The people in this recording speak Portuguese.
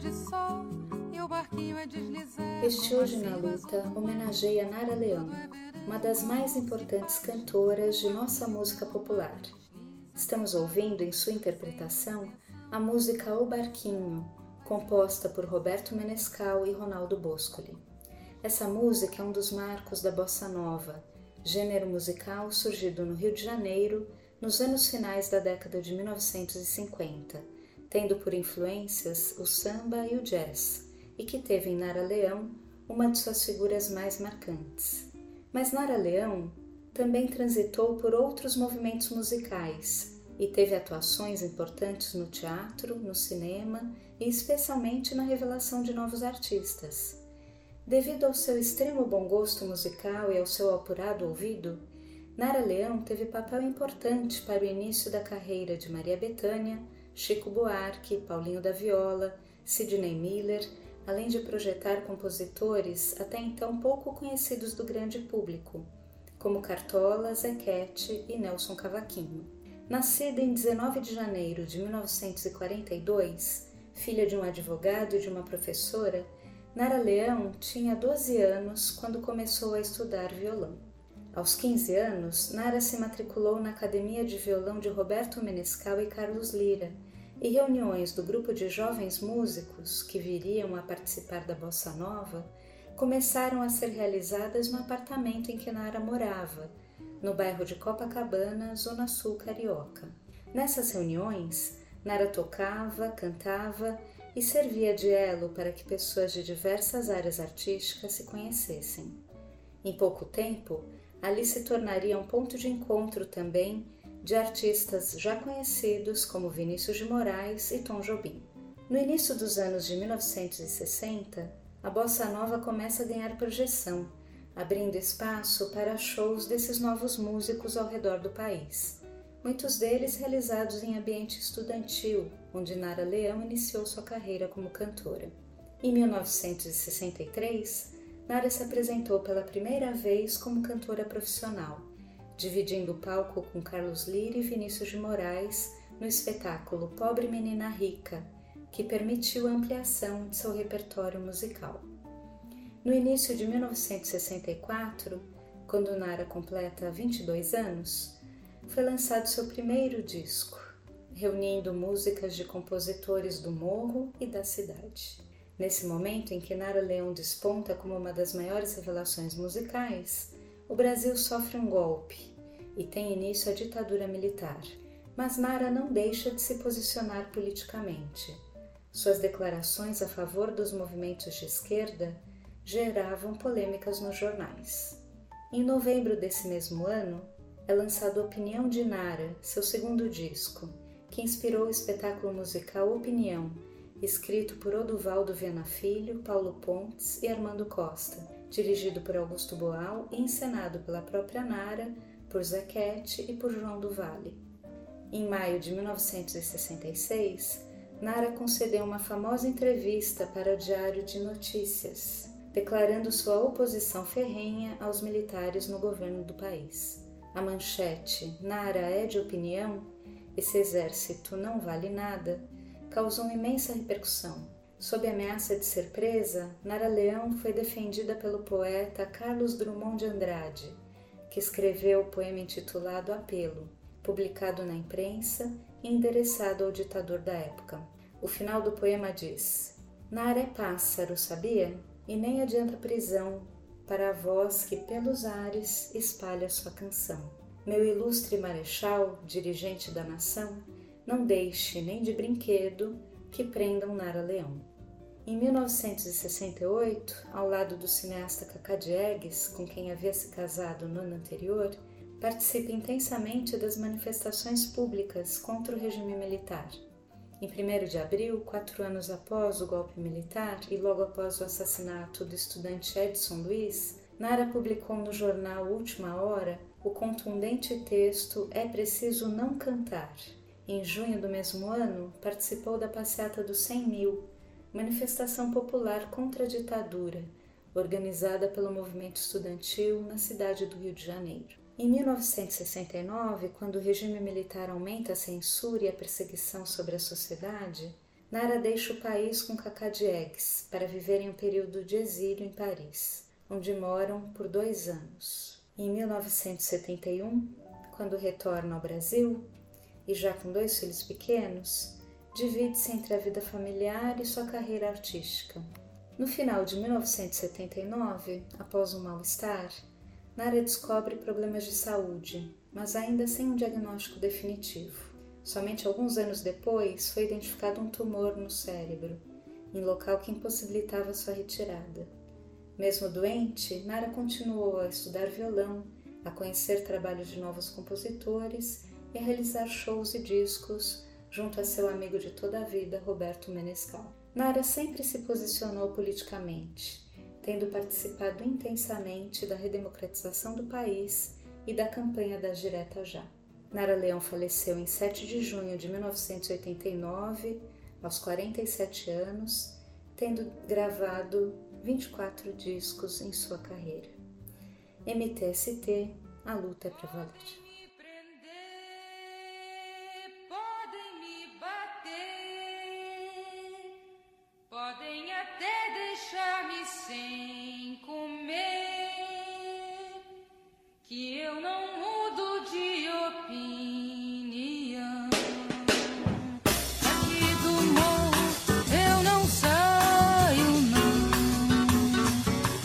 de sol e o barquinho a deslizar. Este Hoje na Luta homenageia Nara Leão, uma das mais importantes cantoras de nossa música popular. Estamos ouvindo em sua interpretação a música O Barquinho, composta por Roberto Menescal e Ronaldo Boscoli. Essa música é um dos marcos da bossa nova, gênero musical surgido no Rio de Janeiro nos anos finais da década de 1950, tendo por influências o samba e o jazz, e que teve em Nara Leão uma de suas figuras mais marcantes. Mas Nara Leão também transitou por outros movimentos musicais e teve atuações importantes no teatro, no cinema e especialmente na revelação de novos artistas. Devido ao seu extremo bom gosto musical e ao seu apurado ouvido, Nara Leão teve papel importante para o início da carreira de Maria Bethânia, Chico Buarque, Paulinho da Viola, Sidney Miller, além de projetar compositores até então pouco conhecidos do grande público, como Cartola, Zequete e Nelson Cavaquinho. Nascida em 19 de janeiro de 1942, filha de um advogado e de uma professora, Nara Leão tinha 12 anos quando começou a estudar violão. Aos 15 anos, Nara se matriculou na Academia de Violão de Roberto Menescal e Carlos Lira, e reuniões do grupo de jovens músicos que viriam a participar da bossa nova começaram a ser realizadas no apartamento em que Nara morava, no bairro de Copacabana, Zona Sul Carioca. Nessas reuniões, Nara tocava, cantava e servia de elo para que pessoas de diversas áreas artísticas se conhecessem. Em pouco tempo, ali se tornaria um ponto de encontro também de artistas já conhecidos como Vinícius de Moraes e Tom Jobim. No início dos anos de 1960, a bossa nova começa a ganhar projeção abrindo espaço para shows desses novos músicos ao redor do país, muitos deles realizados em ambiente estudantil, onde Nara Leão iniciou sua carreira como cantora. Em 1963, Nara se apresentou pela primeira vez como cantora profissional, dividindo o palco com Carlos Lira e Vinícius de Moraes no espetáculo Pobre Menina Rica, que permitiu a ampliação de seu repertório musical. No início de 1964, quando Nara completa 22 anos, foi lançado seu primeiro disco, reunindo músicas de compositores do morro e da cidade. Nesse momento em que Nara Leão desponta como uma das maiores revelações musicais, o Brasil sofre um golpe e tem início a ditadura militar. Mas Nara não deixa de se posicionar politicamente. Suas declarações a favor dos movimentos de esquerda geravam polêmicas nos jornais. Em novembro desse mesmo ano, é lançado Opinião de Nara, seu segundo disco, que inspirou o espetáculo musical Opinião, escrito por Oduvaldo Viana Filho, Paulo Pontes e Armando Costa, dirigido por Augusto Boal e encenado pela própria Nara, por Zequete e por João do Vale. Em maio de 1966, Nara concedeu uma famosa entrevista para o Diário de Notícias, declarando sua oposição ferrenha aos militares no governo do país. A manchete Nara é de opinião, esse exército não vale nada, causou imensa repercussão. Sob ameaça de ser presa, Nara Leão foi defendida pelo poeta Carlos Drummond de Andrade, que escreveu o poema intitulado Apelo, publicado na imprensa e endereçado ao ditador da época. O final do poema diz: Nara é pássaro, sabia? e nem adianta prisão para a voz que pelos ares espalha sua canção. Meu ilustre marechal, dirigente da nação, não deixe nem de brinquedo que prendam Nara Leão. Em 1968, ao lado do cineasta Cacá Diegues, com quem havia se casado no ano anterior, participa intensamente das manifestações públicas contra o regime militar em 1 de abril, quatro anos após o golpe militar e logo após o assassinato do estudante Edson Luiz, Nara publicou no jornal Última Hora o contundente texto É Preciso Não Cantar. Em junho do mesmo ano, participou da Passeata dos 100 Mil, manifestação popular contra a ditadura, organizada pelo movimento estudantil na cidade do Rio de Janeiro. Em 1969, quando o regime militar aumenta a censura e a perseguição sobre a sociedade, Nara deixa o país com Cacá Diegues para viver em um período de exílio em Paris, onde moram por dois anos. Em 1971, quando retorna ao Brasil, e já com dois filhos pequenos, divide-se entre a vida familiar e sua carreira artística. No final de 1979, após um mal-estar, Nara descobre problemas de saúde, mas ainda sem um diagnóstico definitivo. Somente alguns anos depois foi identificado um tumor no cérebro, em local que impossibilitava sua retirada. Mesmo doente, Nara continuou a estudar violão, a conhecer trabalhos de novos compositores e realizar shows e discos junto a seu amigo de toda a vida, Roberto Menescal. Nara sempre se posicionou politicamente, tendo participado intensamente da redemocratização do país e da campanha das Direta Já. Nara Leão faleceu em 7 de junho de 1989, aos 47 anos, tendo gravado 24 discos em sua carreira. MTST, a luta é para valer.